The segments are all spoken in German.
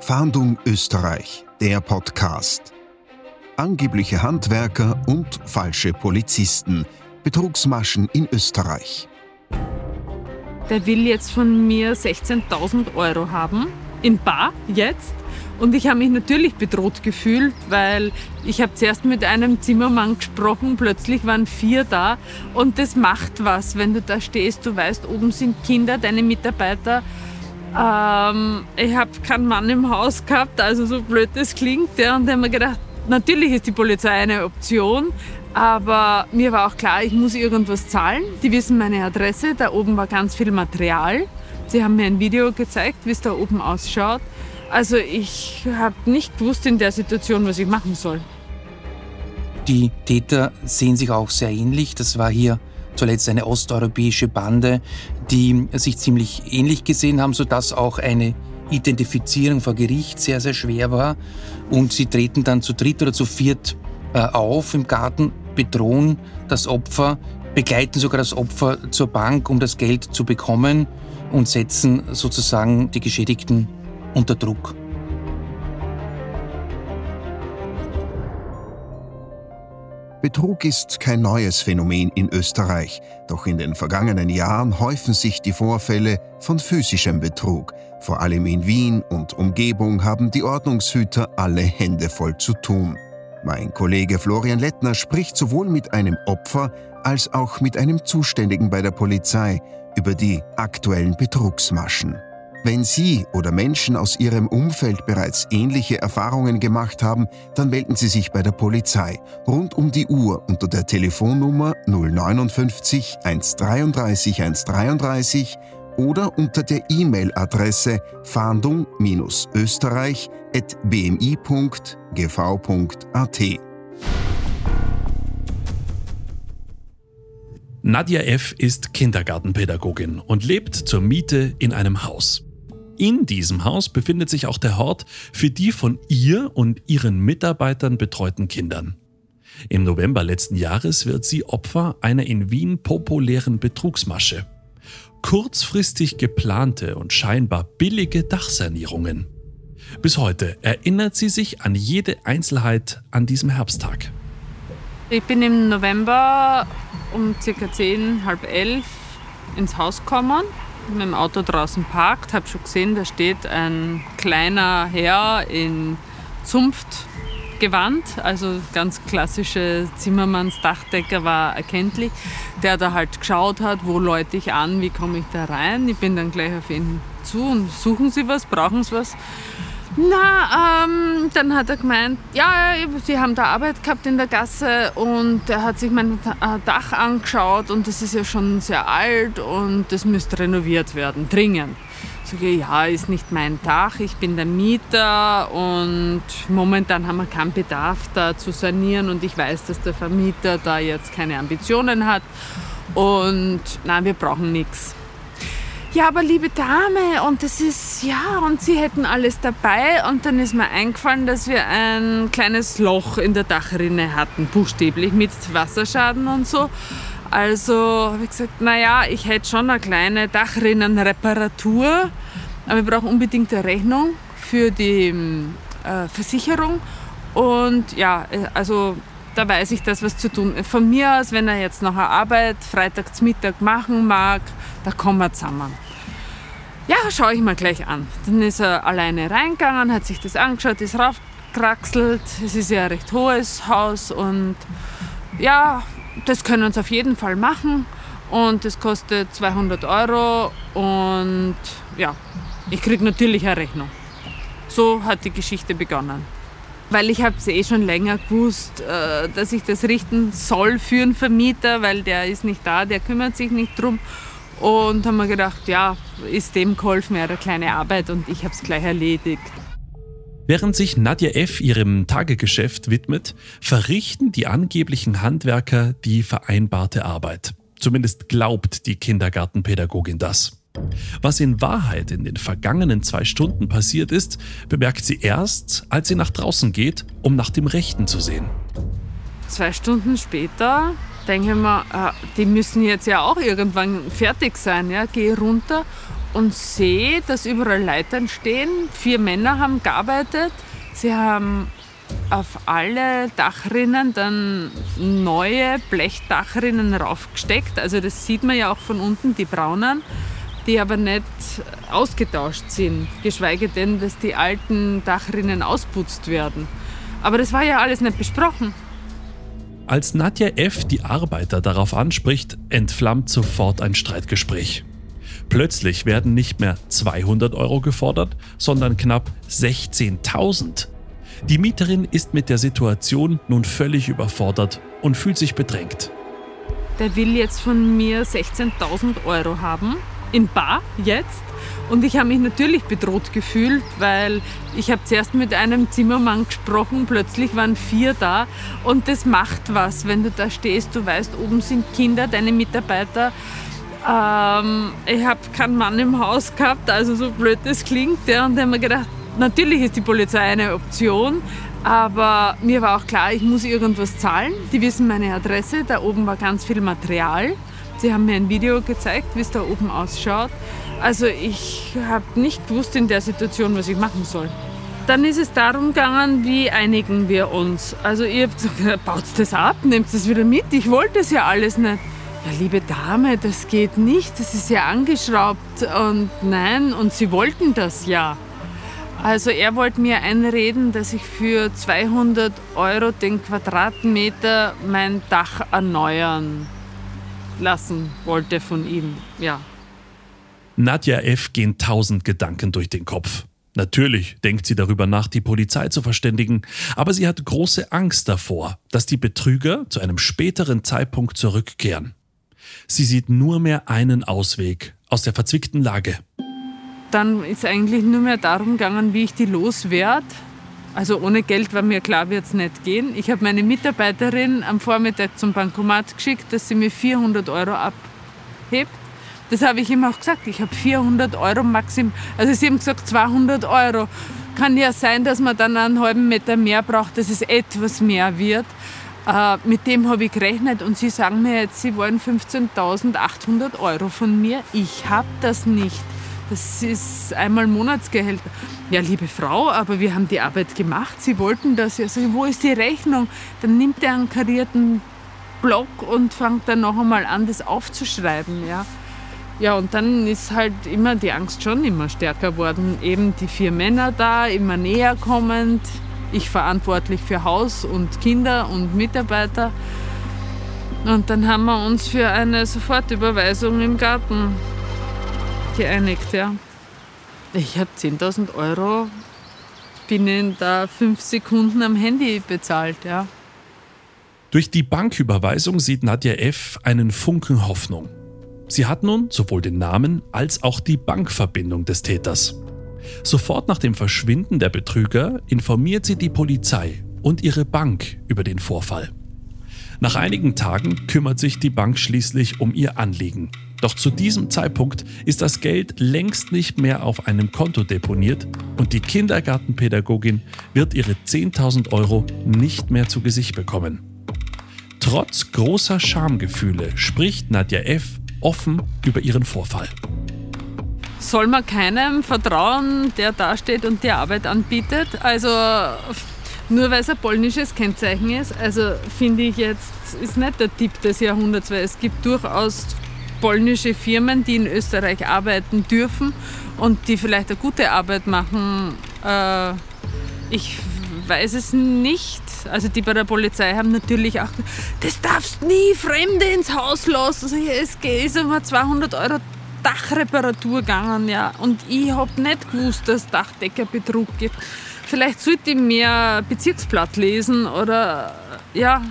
Fahndung Österreich, der Podcast. Angebliche Handwerker und falsche Polizisten. Betrugsmaschen in Österreich. Der will jetzt von mir 16.000 Euro haben. In Bar, jetzt. Und ich habe mich natürlich bedroht gefühlt, weil ich habe zuerst mit einem Zimmermann gesprochen, plötzlich waren vier da und das macht was, wenn du da stehst, du weißt, oben sind Kinder, deine Mitarbeiter. Ähm, ich habe keinen Mann im Haus gehabt, also so blöd das klingt. Ja, und dann haben wir gedacht, natürlich ist die Polizei eine Option, aber mir war auch klar, ich muss irgendwas zahlen. Die wissen meine Adresse, da oben war ganz viel Material. Sie haben mir ein Video gezeigt, wie es da oben ausschaut. Also ich habe nicht gewusst in der Situation, was ich machen soll. Die Täter sehen sich auch sehr ähnlich. Das war hier zuletzt eine osteuropäische Bande, die sich ziemlich ähnlich gesehen haben, sodass auch eine Identifizierung vor Gericht sehr, sehr schwer war. Und sie treten dann zu dritt oder zu viert äh, auf im Garten, bedrohen das Opfer, begleiten sogar das Opfer zur Bank, um das Geld zu bekommen und setzen sozusagen die Geschädigten unter Druck. Betrug ist kein neues Phänomen in Österreich, doch in den vergangenen Jahren häufen sich die Vorfälle von physischem Betrug. Vor allem in Wien und Umgebung haben die Ordnungshüter alle Hände voll zu tun. Mein Kollege Florian Lettner spricht sowohl mit einem Opfer als auch mit einem Zuständigen bei der Polizei über die aktuellen Betrugsmaschen. Wenn Sie oder Menschen aus Ihrem Umfeld bereits ähnliche Erfahrungen gemacht haben, dann melden Sie sich bei der Polizei rund um die Uhr unter der Telefonnummer 059 133 133 oder unter der E-Mail-Adresse fahndung-österreich.bmi.gv.at. Nadja F. ist Kindergartenpädagogin und lebt zur Miete in einem Haus. In diesem Haus befindet sich auch der Hort für die von ihr und ihren Mitarbeitern betreuten Kindern. Im November letzten Jahres wird sie Opfer einer in Wien populären Betrugsmasche. Kurzfristig geplante und scheinbar billige Dachsanierungen. Bis heute erinnert sie sich an jede Einzelheit an diesem Herbsttag. Ich bin im November um ca. 10, halb elf ins Haus gekommen mit dem Auto draußen parkt, habe schon gesehen, da steht ein kleiner Herr in Zunftgewand, also ganz klassische Zimmermanns Dachdecker war erkenntlich, der da halt geschaut hat, wo läute ich an, wie komme ich da rein. Ich bin dann gleich auf ihn zu und suchen Sie was, brauchen Sie was? Na, ähm, dann hat er gemeint, ja, sie haben da Arbeit gehabt in der Gasse und er hat sich mein äh, Dach angeschaut und das ist ja schon sehr alt und das müsste renoviert werden, dringend. Ich, ja, ist nicht mein Dach, ich bin der Mieter und momentan haben wir keinen Bedarf da zu sanieren und ich weiß, dass der Vermieter da jetzt keine Ambitionen hat und nein, wir brauchen nichts ja, aber liebe Dame, und das ist, ja, und sie hätten alles dabei. Und dann ist mir eingefallen, dass wir ein kleines Loch in der Dachrinne hatten, buchstäblich mit Wasserschaden und so. Also habe ich gesagt, naja, ich hätte schon eine kleine Dachrinnenreparatur, aber wir brauchen unbedingt eine Rechnung für die äh, Versicherung. Und ja, äh, also da weiß ich das, was zu tun. Von mir aus, wenn er jetzt noch eine Arbeit freitags Mittag machen mag, da kommen wir zusammen. Ja, schaue ich mal gleich an. Dann ist er alleine reingegangen, hat sich das angeschaut, ist raufgekraxelt. Es ist ja ein recht hohes Haus und ja, das können wir uns auf jeden Fall machen. Und das kostet 200 Euro und ja, ich kriege natürlich eine Rechnung. So hat die Geschichte begonnen weil ich habe es eh schon länger gewusst, äh, dass ich das richten soll für einen Vermieter, weil der ist nicht da, der kümmert sich nicht drum. Und haben wir gedacht, ja, ist dem geholfen, ja, eine kleine Arbeit und ich habe es gleich erledigt. Während sich Nadja F. ihrem Tagegeschäft widmet, verrichten die angeblichen Handwerker die vereinbarte Arbeit. Zumindest glaubt die Kindergartenpädagogin das. Was in Wahrheit in den vergangenen zwei Stunden passiert ist, bemerkt sie erst, als sie nach draußen geht, um nach dem Rechten zu sehen. Zwei Stunden später denke ich mir, äh, die müssen jetzt ja auch irgendwann fertig sein. Ja? Gehe runter und sehe, dass überall Leitern stehen. Vier Männer haben gearbeitet. Sie haben auf alle Dachrinnen dann neue Blechdachrinnen raufgesteckt. Also das sieht man ja auch von unten, die braunen, die aber nicht ausgetauscht sind, geschweige denn, dass die alten Dachrinnen ausputzt werden. Aber das war ja alles nicht besprochen. Als Nadja F. die Arbeiter darauf anspricht, entflammt sofort ein Streitgespräch. Plötzlich werden nicht mehr 200 Euro gefordert, sondern knapp 16.000. Die Mieterin ist mit der Situation nun völlig überfordert und fühlt sich bedrängt. Der will jetzt von mir 16.000 Euro haben, in Bar jetzt. Und ich habe mich natürlich bedroht gefühlt, weil ich habe zuerst mit einem Zimmermann gesprochen, plötzlich waren vier da und das macht was, wenn du da stehst, du weißt, oben sind Kinder, deine Mitarbeiter. Ähm, ich habe keinen Mann im Haus gehabt, also so blöd das klingt. Ja, und dann haben wir gedacht, natürlich ist die Polizei eine Option, aber mir war auch klar, ich muss irgendwas zahlen. Die wissen meine Adresse, da oben war ganz viel Material. Sie haben mir ein Video gezeigt, wie es da oben ausschaut. Also ich habe nicht gewusst in der Situation, was ich machen soll. Dann ist es darum gegangen, wie einigen wir uns. Also ihr habt gesagt, baut das ab, nehmt das wieder mit. Ich wollte es ja alles nicht. Ja, liebe Dame, das geht nicht, das ist ja angeschraubt und nein, und sie wollten das ja. Also er wollte mir einreden, dass ich für 200 Euro den Quadratmeter mein Dach erneuern lassen wollte von ihm. Ja. Nadja F. gehen tausend Gedanken durch den Kopf. Natürlich denkt sie darüber nach, die Polizei zu verständigen, aber sie hat große Angst davor, dass die Betrüger zu einem späteren Zeitpunkt zurückkehren. Sie sieht nur mehr einen Ausweg aus der verzwickten Lage. Dann ist eigentlich nur mehr darum gegangen, wie ich die loswerde. Also ohne Geld war mir klar, wird es nicht gehen. Ich habe meine Mitarbeiterin am Vormittag zum Bankomat geschickt, dass sie mir 400 Euro abhebt. Das habe ich ihm auch gesagt. Ich habe 400 Euro Maximum. Also sie haben gesagt 200 Euro. Kann ja sein, dass man dann einen halben Meter mehr braucht, dass es etwas mehr wird. Äh, mit dem habe ich gerechnet und sie sagen mir jetzt, sie wollen 15.800 Euro von mir. Ich habe das nicht. Das ist einmal Monatsgehälter. Ja, liebe Frau, aber wir haben die Arbeit gemacht. Sie wollten das ja. So, wo ist die Rechnung? Dann nimmt er einen karierten Block und fängt dann noch einmal an, das aufzuschreiben. Ja. ja, und dann ist halt immer die Angst schon immer stärker worden. Eben die vier Männer da, immer näher kommend. Ich verantwortlich für Haus und Kinder und Mitarbeiter. Und dann haben wir uns für eine Sofortüberweisung im Garten geeinigt, ja. Ich habe 10.000 Euro binnen da fünf Sekunden am Handy bezahlt, ja. Durch die Banküberweisung sieht Nadja F. einen Funken Hoffnung. Sie hat nun sowohl den Namen als auch die Bankverbindung des Täters. Sofort nach dem Verschwinden der Betrüger informiert sie die Polizei und ihre Bank über den Vorfall. Nach einigen Tagen kümmert sich die Bank schließlich um ihr Anliegen. Doch zu diesem Zeitpunkt ist das Geld längst nicht mehr auf einem Konto deponiert und die Kindergartenpädagogin wird ihre 10.000 Euro nicht mehr zu Gesicht bekommen. Trotz großer Schamgefühle spricht Nadja F. offen über ihren Vorfall. Soll man keinem vertrauen, der dasteht und die Arbeit anbietet? Also nur weil es ein polnisches Kennzeichen ist, also finde ich jetzt, ist nicht der Tipp des Jahrhunderts, weil es gibt durchaus polnische Firmen, die in Österreich arbeiten dürfen und die vielleicht eine gute Arbeit machen. Äh, ich weiß es nicht. Also die bei der Polizei haben natürlich auch, das darfst nie Fremde ins Haus lassen. Also es ist immer 200 Euro Dachreparatur gegangen, ja. Und ich habe nicht gewusst, dass es Dachdeckerbetrug gibt. Vielleicht sollte ich mehr Bezirksblatt lesen oder ja,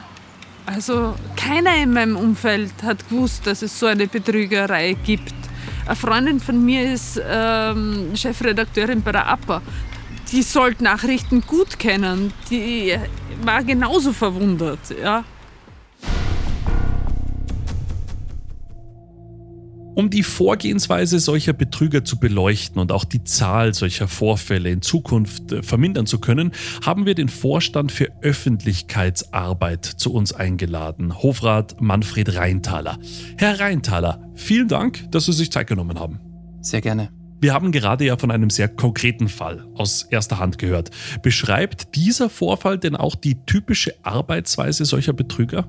also keiner in meinem Umfeld hat gewusst, dass es so eine Betrügerei gibt. Eine Freundin von mir ist ähm, Chefredakteurin bei der APA. Die sollte Nachrichten gut kennen. Die war genauso verwundert. Ja. Um die Vorgehensweise solcher Betrüger zu beleuchten und auch die Zahl solcher Vorfälle in Zukunft äh, vermindern zu können, haben wir den Vorstand für Öffentlichkeitsarbeit zu uns eingeladen, Hofrat Manfred Reintaler. Herr Reintaler, vielen Dank, dass Sie sich Zeit genommen haben. Sehr gerne. Wir haben gerade ja von einem sehr konkreten Fall aus erster Hand gehört. Beschreibt dieser Vorfall denn auch die typische Arbeitsweise solcher Betrüger?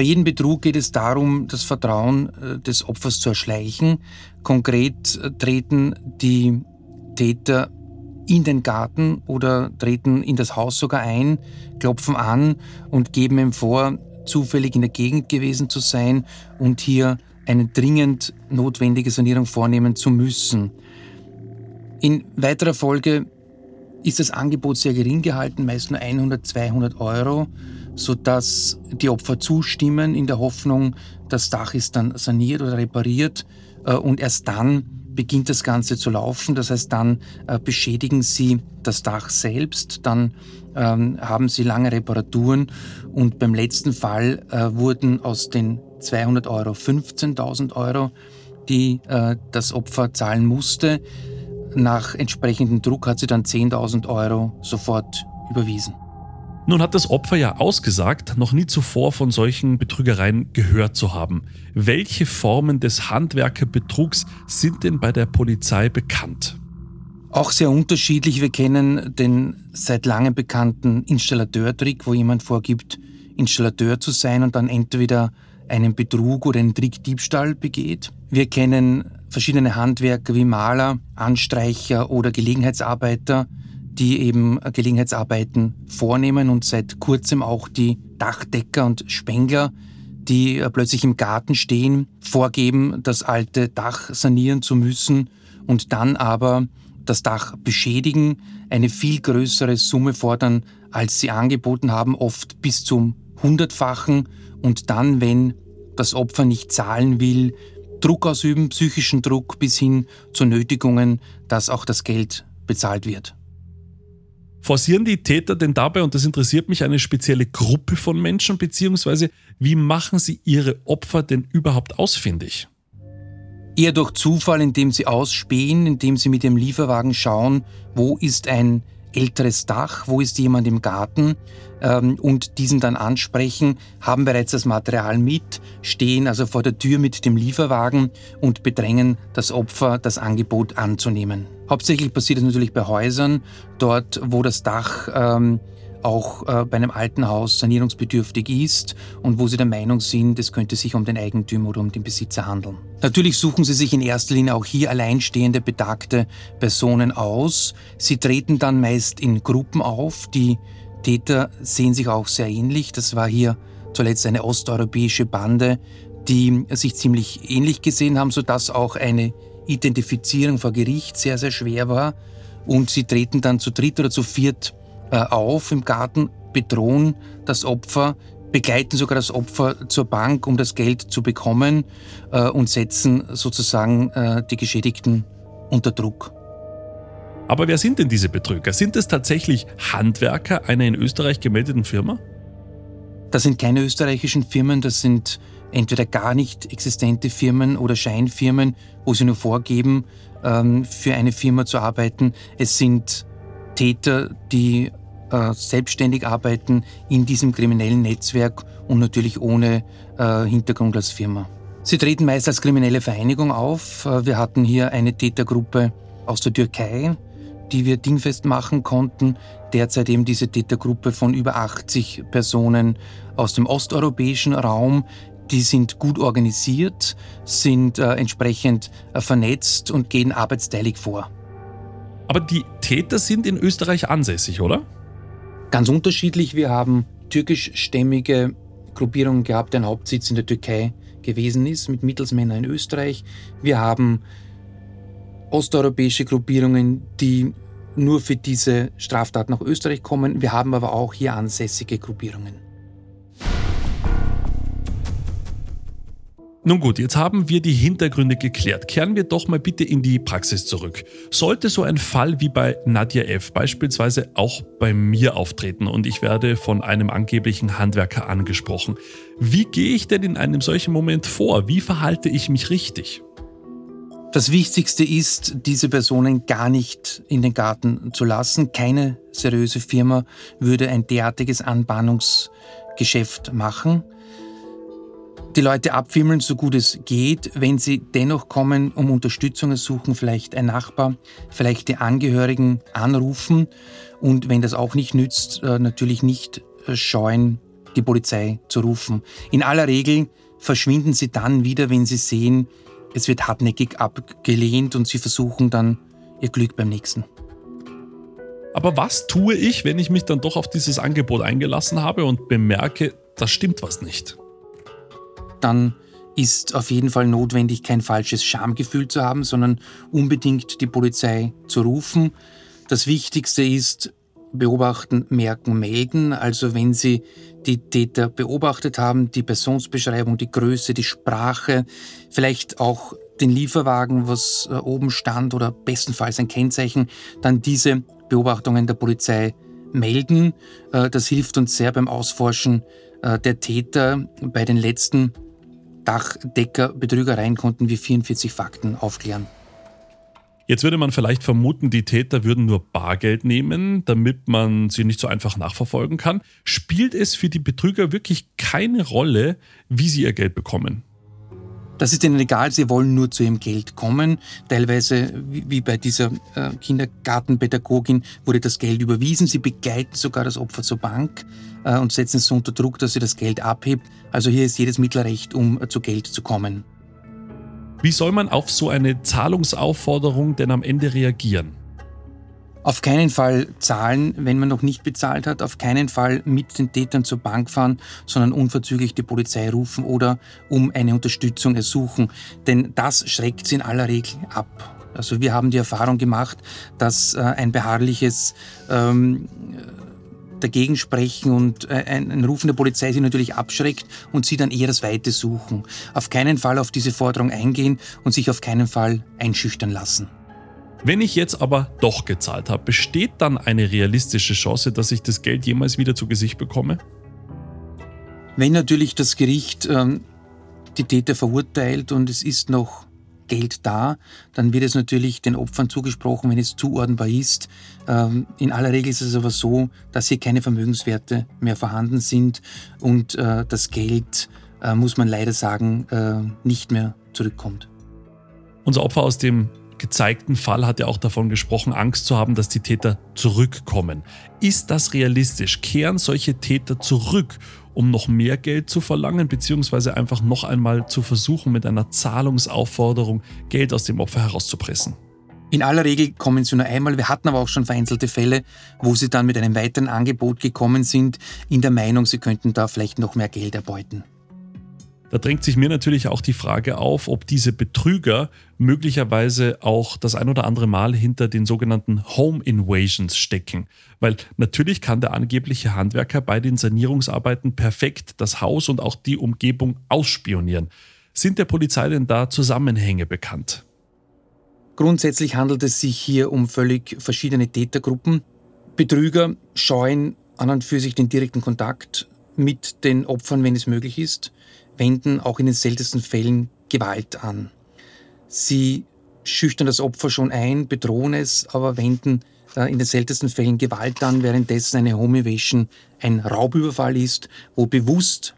Bei jedem Betrug geht es darum, das Vertrauen äh, des Opfers zu erschleichen. Konkret äh, treten die Täter in den Garten oder treten in das Haus sogar ein, klopfen an und geben ihm vor, zufällig in der Gegend gewesen zu sein und hier eine dringend notwendige Sanierung vornehmen zu müssen. In weiterer Folge ist das Angebot sehr gering gehalten, meist nur 100, 200 Euro, sodass die Opfer zustimmen in der Hoffnung, das Dach ist dann saniert oder repariert äh, und erst dann beginnt das Ganze zu laufen. Das heißt, dann äh, beschädigen sie das Dach selbst, dann ähm, haben sie lange Reparaturen und beim letzten Fall äh, wurden aus den 200 Euro 15.000 Euro, die das Opfer zahlen musste. Nach entsprechendem Druck hat sie dann 10.000 Euro sofort überwiesen. Nun hat das Opfer ja ausgesagt, noch nie zuvor von solchen Betrügereien gehört zu haben. Welche Formen des Handwerkerbetrugs sind denn bei der Polizei bekannt? Auch sehr unterschiedlich. Wir kennen den seit langem bekannten Installateurtrick, wo jemand vorgibt, Installateur zu sein und dann entweder einen Betrug oder einen Trickdiebstahl begeht. Wir kennen verschiedene Handwerker wie Maler, Anstreicher oder Gelegenheitsarbeiter, die eben Gelegenheitsarbeiten vornehmen und seit kurzem auch die Dachdecker und Spengler, die plötzlich im Garten stehen, vorgeben, das alte Dach sanieren zu müssen und dann aber das Dach beschädigen, eine viel größere Summe fordern, als sie angeboten haben, oft bis zum hundertfachen und dann, wenn das Opfer nicht zahlen will, Druck ausüben, psychischen Druck bis hin zu Nötigungen, dass auch das Geld bezahlt wird. Forcieren die Täter denn dabei, und das interessiert mich, eine spezielle Gruppe von Menschen, beziehungsweise wie machen sie ihre Opfer denn überhaupt ausfindig? Eher durch Zufall, indem sie ausspähen, indem sie mit dem Lieferwagen schauen, wo ist ein älteres Dach, wo ist jemand im Garten ähm, und diesen dann ansprechen, haben bereits das Material mit, stehen also vor der Tür mit dem Lieferwagen und bedrängen das Opfer, das Angebot anzunehmen. Hauptsächlich passiert es natürlich bei Häusern, dort wo das Dach ähm, auch äh, bei einem alten Haus sanierungsbedürftig ist und wo sie der Meinung sind, es könnte sich um den Eigentümer oder um den Besitzer handeln. Natürlich suchen sie sich in erster Linie auch hier alleinstehende, betagte Personen aus. Sie treten dann meist in Gruppen auf. Die Täter sehen sich auch sehr ähnlich. Das war hier zuletzt eine osteuropäische Bande, die sich ziemlich ähnlich gesehen haben, sodass auch eine Identifizierung vor Gericht sehr, sehr schwer war. Und sie treten dann zu dritt oder zu viert äh, auf im Garten, bedrohen das Opfer, begleiten sogar das Opfer zur Bank, um das Geld zu bekommen äh, und setzen sozusagen äh, die Geschädigten unter Druck. Aber wer sind denn diese Betrüger? Sind es tatsächlich Handwerker einer in Österreich gemeldeten Firma? Das sind keine österreichischen Firmen, das sind entweder gar nicht existente Firmen oder Scheinfirmen, wo sie nur vorgeben, ähm, für eine Firma zu arbeiten. Es sind Täter, die äh, selbstständig arbeiten in diesem kriminellen Netzwerk und natürlich ohne äh, Hintergrund als Firma. Sie treten meist als kriminelle Vereinigung auf. Äh, wir hatten hier eine Tätergruppe aus der Türkei, die wir dingfest machen konnten. Derzeit eben diese Tätergruppe von über 80 Personen aus dem osteuropäischen Raum. Die sind gut organisiert, sind äh, entsprechend äh, vernetzt und gehen arbeitsteilig vor. Aber die Täter sind in Österreich ansässig, oder? Ganz unterschiedlich. Wir haben türkischstämmige Gruppierungen gehabt, deren Hauptsitz in der Türkei gewesen ist, mit Mittelsmännern in Österreich. Wir haben osteuropäische Gruppierungen, die nur für diese Straftat nach Österreich kommen. Wir haben aber auch hier ansässige Gruppierungen. Nun gut, jetzt haben wir die Hintergründe geklärt. Kehren wir doch mal bitte in die Praxis zurück. Sollte so ein Fall wie bei Nadja F. beispielsweise auch bei mir auftreten und ich werde von einem angeblichen Handwerker angesprochen, wie gehe ich denn in einem solchen Moment vor? Wie verhalte ich mich richtig? Das Wichtigste ist, diese Personen gar nicht in den Garten zu lassen. Keine seriöse Firma würde ein derartiges Anbahnungsgeschäft machen. Die Leute abwimmeln, so gut es geht. Wenn sie dennoch kommen, um Unterstützung suchen, vielleicht ein Nachbar, vielleicht die Angehörigen anrufen und wenn das auch nicht nützt, äh, natürlich nicht äh, scheuen, die Polizei zu rufen. In aller Regel verschwinden sie dann wieder, wenn sie sehen, es wird hartnäckig abgelehnt und sie versuchen dann ihr Glück beim nächsten. Aber was tue ich, wenn ich mich dann doch auf dieses Angebot eingelassen habe und bemerke, da stimmt was nicht? Dann ist auf jeden Fall notwendig, kein falsches Schamgefühl zu haben, sondern unbedingt die Polizei zu rufen. Das Wichtigste ist, beobachten, merken, melden. Also wenn Sie die Täter beobachtet haben, die Personsbeschreibung, die Größe, die Sprache, vielleicht auch den Lieferwagen, was äh, oben stand oder bestenfalls ein Kennzeichen, dann diese Beobachtungen der Polizei melden. Äh, das hilft uns sehr beim Ausforschen äh, der Täter. Bei den letzten Dachdecker-Betrügereien konnten wir 44 Fakten aufklären. Jetzt würde man vielleicht vermuten, die Täter würden nur Bargeld nehmen, damit man sie nicht so einfach nachverfolgen kann. Spielt es für die Betrüger wirklich keine Rolle, wie sie ihr Geld bekommen? Das ist ihnen egal, sie wollen nur zu ihrem Geld kommen. Teilweise, wie bei dieser äh, Kindergartenpädagogin, wurde das Geld überwiesen. Sie begleiten sogar das Opfer zur Bank äh, und setzen es so unter Druck, dass sie das Geld abhebt. Also hier ist jedes Mittelrecht, um zu Geld zu kommen. Wie soll man auf so eine Zahlungsaufforderung denn am Ende reagieren? Auf keinen Fall zahlen, wenn man noch nicht bezahlt hat, auf keinen Fall mit den Tätern zur Bank fahren, sondern unverzüglich die Polizei rufen oder um eine Unterstützung ersuchen. Denn das schreckt sie in aller Regel ab. Also wir haben die Erfahrung gemacht, dass äh, ein beharrliches ähm, dagegen sprechen und äh, ein, ein Rufen der Polizei sie natürlich abschreckt und sie dann eher das Weite suchen. Auf keinen Fall auf diese Forderung eingehen und sich auf keinen Fall einschüchtern lassen. Wenn ich jetzt aber doch gezahlt habe, besteht dann eine realistische Chance, dass ich das Geld jemals wieder zu Gesicht bekomme? Wenn natürlich das Gericht ähm, die Täter verurteilt und es ist noch Geld da, dann wird es natürlich den Opfern zugesprochen, wenn es zuordnbar ist. Ähm, in aller Regel ist es aber so, dass hier keine Vermögenswerte mehr vorhanden sind und äh, das Geld, äh, muss man leider sagen, äh, nicht mehr zurückkommt. Unser Opfer aus dem gezeigten Fall hat ja auch davon gesprochen, Angst zu haben, dass die Täter zurückkommen. Ist das realistisch? Kehren solche Täter zurück um noch mehr Geld zu verlangen, beziehungsweise einfach noch einmal zu versuchen, mit einer Zahlungsaufforderung Geld aus dem Opfer herauszupressen. In aller Regel kommen sie nur einmal. Wir hatten aber auch schon vereinzelte Fälle, wo sie dann mit einem weiteren Angebot gekommen sind, in der Meinung, sie könnten da vielleicht noch mehr Geld erbeuten. Da drängt sich mir natürlich auch die Frage auf, ob diese Betrüger möglicherweise auch das ein oder andere Mal hinter den sogenannten Home Invasions stecken. Weil natürlich kann der angebliche Handwerker bei den Sanierungsarbeiten perfekt das Haus und auch die Umgebung ausspionieren. Sind der Polizei denn da Zusammenhänge bekannt? Grundsätzlich handelt es sich hier um völlig verschiedene Tätergruppen. Betrüger scheuen an und für sich den direkten Kontakt mit den Opfern, wenn es möglich ist wenden auch in den seltensten Fällen Gewalt an. Sie schüchtern das Opfer schon ein, bedrohen es, aber wenden äh, in den seltensten Fällen Gewalt an, währenddessen eine Home Evasion ein Raubüberfall ist, wo bewusst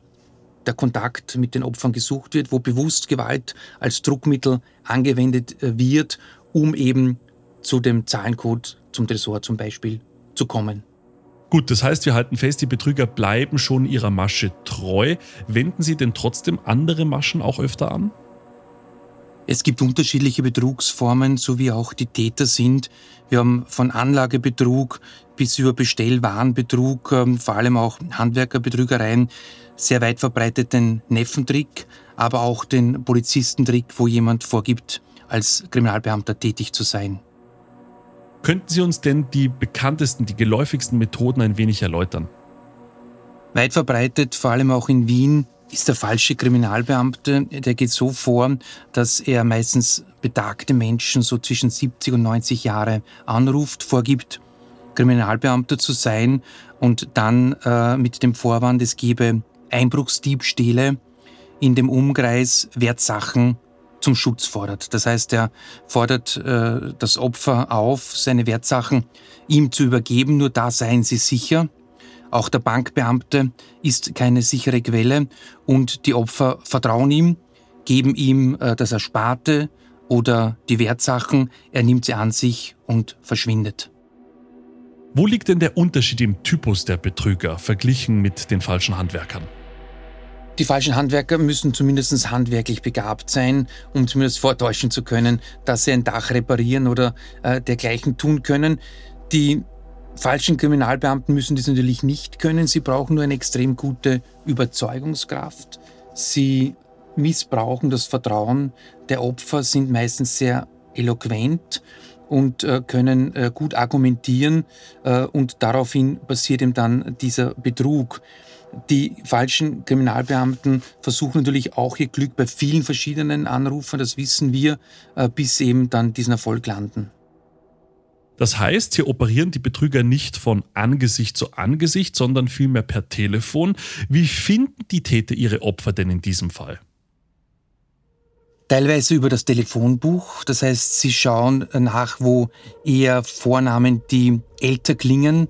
der Kontakt mit den Opfern gesucht wird, wo bewusst Gewalt als Druckmittel angewendet äh, wird, um eben zu dem Zahlencode zum Tresor zum Beispiel zu kommen. Gut, das heißt, wir halten fest, die Betrüger bleiben schon ihrer Masche treu. Wenden sie denn trotzdem andere Maschen auch öfter an? Es gibt unterschiedliche Betrugsformen, so wie auch die Täter sind. Wir haben von Anlagebetrug bis über Bestellwarenbetrug, ähm, vor allem auch Handwerkerbetrügereien, sehr weit verbreiteten Neffentrick, aber auch den Polizistentrick, wo jemand vorgibt, als Kriminalbeamter tätig zu sein. Könnten Sie uns denn die bekanntesten, die geläufigsten Methoden ein wenig erläutern? Weit verbreitet, vor allem auch in Wien, ist der falsche Kriminalbeamte. Der geht so vor, dass er meistens betagte Menschen so zwischen 70 und 90 Jahre anruft, vorgibt, Kriminalbeamter zu sein und dann äh, mit dem Vorwand, es gebe Einbruchsdiebstähle in dem Umkreis Wertsachen zum Schutz fordert. Das heißt, er fordert äh, das Opfer auf, seine Wertsachen ihm zu übergeben, nur da seien sie sicher. Auch der Bankbeamte ist keine sichere Quelle und die Opfer vertrauen ihm, geben ihm äh, das Ersparte oder die Wertsachen, er nimmt sie an sich und verschwindet. Wo liegt denn der Unterschied im Typus der Betrüger verglichen mit den falschen Handwerkern? Die falschen Handwerker müssen zumindest handwerklich begabt sein, um zumindest vortäuschen zu können, dass sie ein Dach reparieren oder äh, dergleichen tun können. Die falschen Kriminalbeamten müssen das natürlich nicht können. Sie brauchen nur eine extrem gute Überzeugungskraft. Sie missbrauchen das Vertrauen der Opfer, sind meistens sehr eloquent und äh, können äh, gut argumentieren äh, und daraufhin passiert eben dann dieser Betrug. Die falschen Kriminalbeamten versuchen natürlich auch ihr Glück bei vielen verschiedenen Anrufern, das wissen wir, äh, bis eben dann diesen Erfolg landen. Das heißt, hier operieren die Betrüger nicht von Angesicht zu Angesicht, sondern vielmehr per Telefon. Wie finden die Täter ihre Opfer denn in diesem Fall? Teilweise über das Telefonbuch, das heißt, sie schauen nach, wo eher Vornamen, die älter klingen,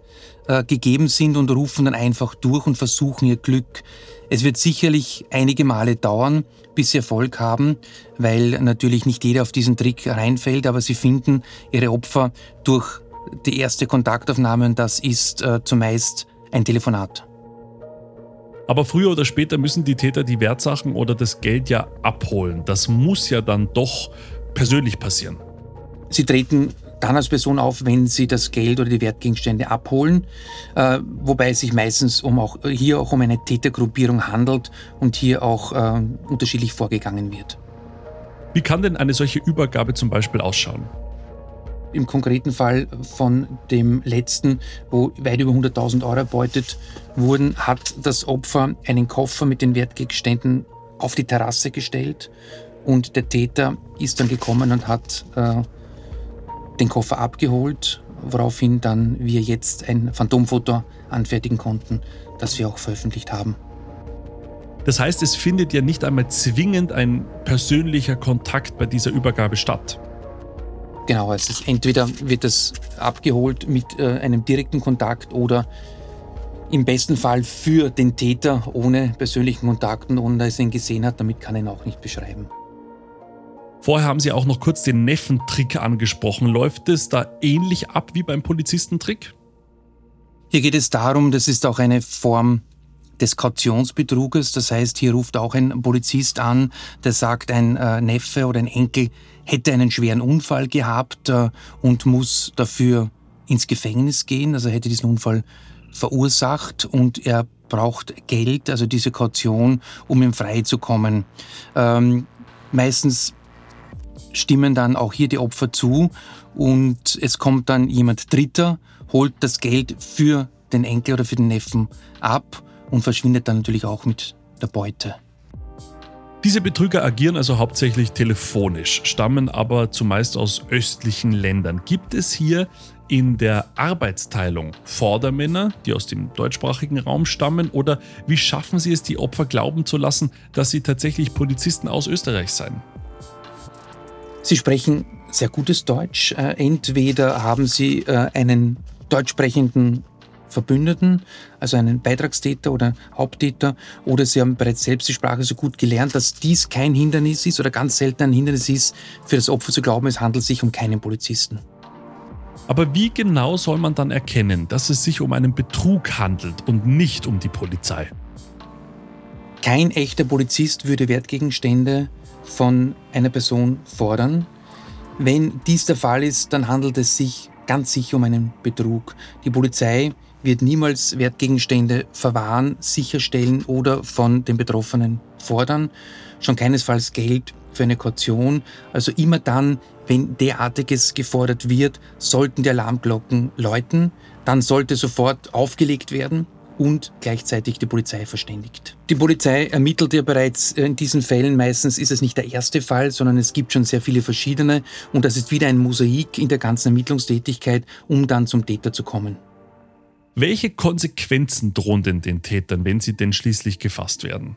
äh, gegeben sind und rufen dann einfach durch und versuchen ihr Glück. Es wird sicherlich einige Male dauern, bis sie Erfolg haben, weil natürlich nicht jeder auf diesen Trick reinfällt, aber sie finden ihre Opfer durch die erste Kontaktaufnahme und das ist äh, zumeist ein Telefonat. Aber früher oder später müssen die Täter die Wertsachen oder das Geld ja abholen. Das muss ja dann doch persönlich passieren. Sie treten dann als Person auf, wenn sie das Geld oder die Wertgegenstände abholen, äh, wobei es sich meistens um auch hier auch um eine Tätergruppierung handelt und hier auch äh, unterschiedlich vorgegangen wird. Wie kann denn eine solche Übergabe zum Beispiel ausschauen? Im konkreten Fall von dem letzten, wo weit über 100.000 Euro erbeutet wurden, hat das Opfer einen Koffer mit den Wertgegenständen auf die Terrasse gestellt und der Täter ist dann gekommen und hat äh, den Koffer abgeholt, woraufhin dann wir jetzt ein Phantomfoto anfertigen konnten, das wir auch veröffentlicht haben. Das heißt, es findet ja nicht einmal zwingend ein persönlicher Kontakt bei dieser Übergabe statt. Genau, also entweder wird das abgeholt mit äh, einem direkten Kontakt oder im besten Fall für den Täter ohne persönlichen Kontakten, ohne dass er ihn gesehen hat. Damit kann er ihn auch nicht beschreiben. Vorher haben Sie auch noch kurz den Neffentrick angesprochen. Läuft es da ähnlich ab wie beim Polizistentrick? Hier geht es darum, das ist auch eine Form des Kautionsbetruges. Das heißt, hier ruft auch ein Polizist an, der sagt, ein äh, Neffe oder ein Enkel hätte einen schweren Unfall gehabt äh, und muss dafür ins Gefängnis gehen. Also hätte diesen Unfall verursacht und er braucht Geld, also diese Kaution, um ihm frei zu kommen. Ähm, meistens stimmen dann auch hier die Opfer zu und es kommt dann jemand Dritter, holt das Geld für den Enkel oder für den Neffen ab und verschwindet dann natürlich auch mit der Beute. Diese Betrüger agieren also hauptsächlich telefonisch, stammen aber zumeist aus östlichen Ländern. Gibt es hier in der Arbeitsteilung Vordermänner, die aus dem deutschsprachigen Raum stammen, oder wie schaffen sie es, die Opfer glauben zu lassen, dass sie tatsächlich Polizisten aus Österreich seien? Sie sprechen sehr gutes Deutsch. Äh, entweder haben Sie äh, einen deutschsprechenden Verbündeten, also einen Beitragstäter oder Haupttäter, oder Sie haben bereits selbst die Sprache so gut gelernt, dass dies kein Hindernis ist oder ganz selten ein Hindernis ist, für das Opfer zu glauben, es handelt sich um keinen Polizisten. Aber wie genau soll man dann erkennen, dass es sich um einen Betrug handelt und nicht um die Polizei? Kein echter Polizist würde Wertgegenstände von einer Person fordern. Wenn dies der Fall ist, dann handelt es sich ganz sicher um einen Betrug. Die Polizei wird niemals Wertgegenstände verwahren, sicherstellen oder von den Betroffenen fordern. Schon keinesfalls Geld für eine Kaution. Also immer dann, wenn derartiges gefordert wird, sollten die Alarmglocken läuten. Dann sollte sofort aufgelegt werden und gleichzeitig die Polizei verständigt. Die Polizei ermittelt ja bereits in diesen Fällen. Meistens ist es nicht der erste Fall, sondern es gibt schon sehr viele verschiedene. Und das ist wieder ein Mosaik in der ganzen Ermittlungstätigkeit, um dann zum Täter zu kommen. Welche Konsequenzen drohen denn den Tätern, wenn sie denn schließlich gefasst werden?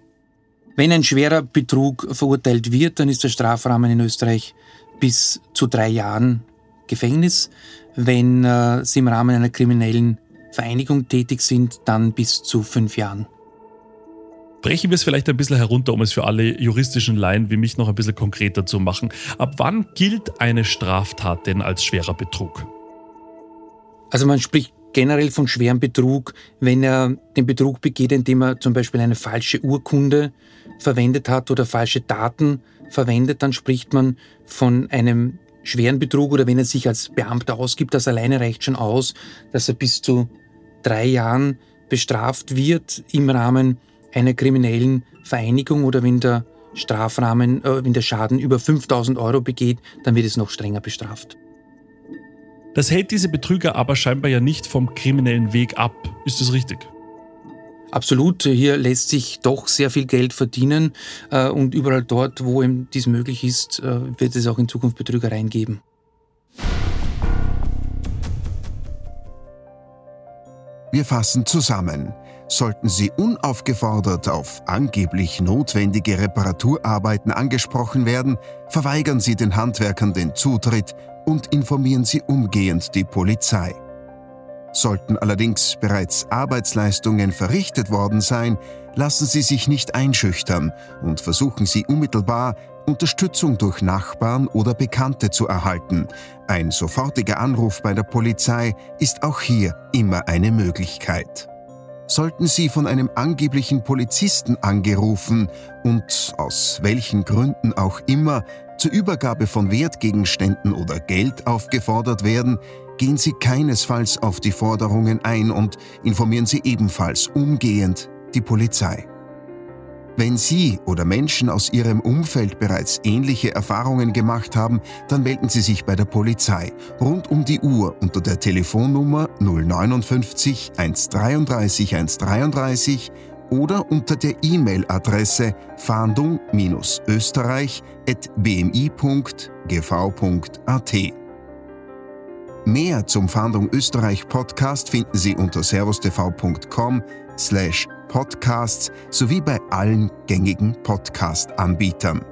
Wenn ein schwerer Betrug verurteilt wird, dann ist der Strafrahmen in Österreich bis zu drei Jahren Gefängnis. Wenn äh, sie im Rahmen einer kriminellen Vereinigung tätig sind, dann bis zu fünf Jahren. Brechen wir es vielleicht ein bisschen herunter, um es für alle juristischen Laien wie mich noch ein bisschen konkreter zu machen. Ab wann gilt eine Straftat denn als schwerer Betrug? Also man spricht generell von schwerem Betrug, wenn er den Betrug begeht, indem er zum Beispiel eine falsche Urkunde verwendet hat oder falsche Daten verwendet, dann spricht man von einem schweren Betrug oder wenn er sich als Beamter ausgibt, das alleine reicht schon aus, dass er bis zu drei Jahren bestraft wird im Rahmen einer kriminellen Vereinigung oder wenn der Strafrahmen, äh, wenn der Schaden über 5000 Euro begeht, dann wird es noch strenger bestraft. Das hält diese Betrüger aber scheinbar ja nicht vom kriminellen Weg ab. Ist das richtig? Absolut, hier lässt sich doch sehr viel Geld verdienen äh, und überall dort, wo ihm dies möglich ist, äh, wird es auch in Zukunft Betrügereien geben. Wir fassen zusammen. Sollten Sie unaufgefordert auf angeblich notwendige Reparaturarbeiten angesprochen werden, verweigern Sie den Handwerkern den Zutritt und informieren Sie umgehend die Polizei. Sollten allerdings bereits Arbeitsleistungen verrichtet worden sein, lassen Sie sich nicht einschüchtern und versuchen Sie unmittelbar Unterstützung durch Nachbarn oder Bekannte zu erhalten. Ein sofortiger Anruf bei der Polizei ist auch hier immer eine Möglichkeit. Sollten Sie von einem angeblichen Polizisten angerufen und aus welchen Gründen auch immer zur Übergabe von Wertgegenständen oder Geld aufgefordert werden, gehen Sie keinesfalls auf die Forderungen ein und informieren Sie ebenfalls umgehend die Polizei. Wenn Sie oder Menschen aus Ihrem Umfeld bereits ähnliche Erfahrungen gemacht haben, dann melden Sie sich bei der Polizei rund um die Uhr unter der Telefonnummer 059 133 133 oder unter der E-Mail-Adresse fahndung-österreich.bmi.gv.at. Mehr zum Fahndung Österreich Podcast finden Sie unter servustv.com slash podcasts sowie bei allen gängigen Podcast-Anbietern.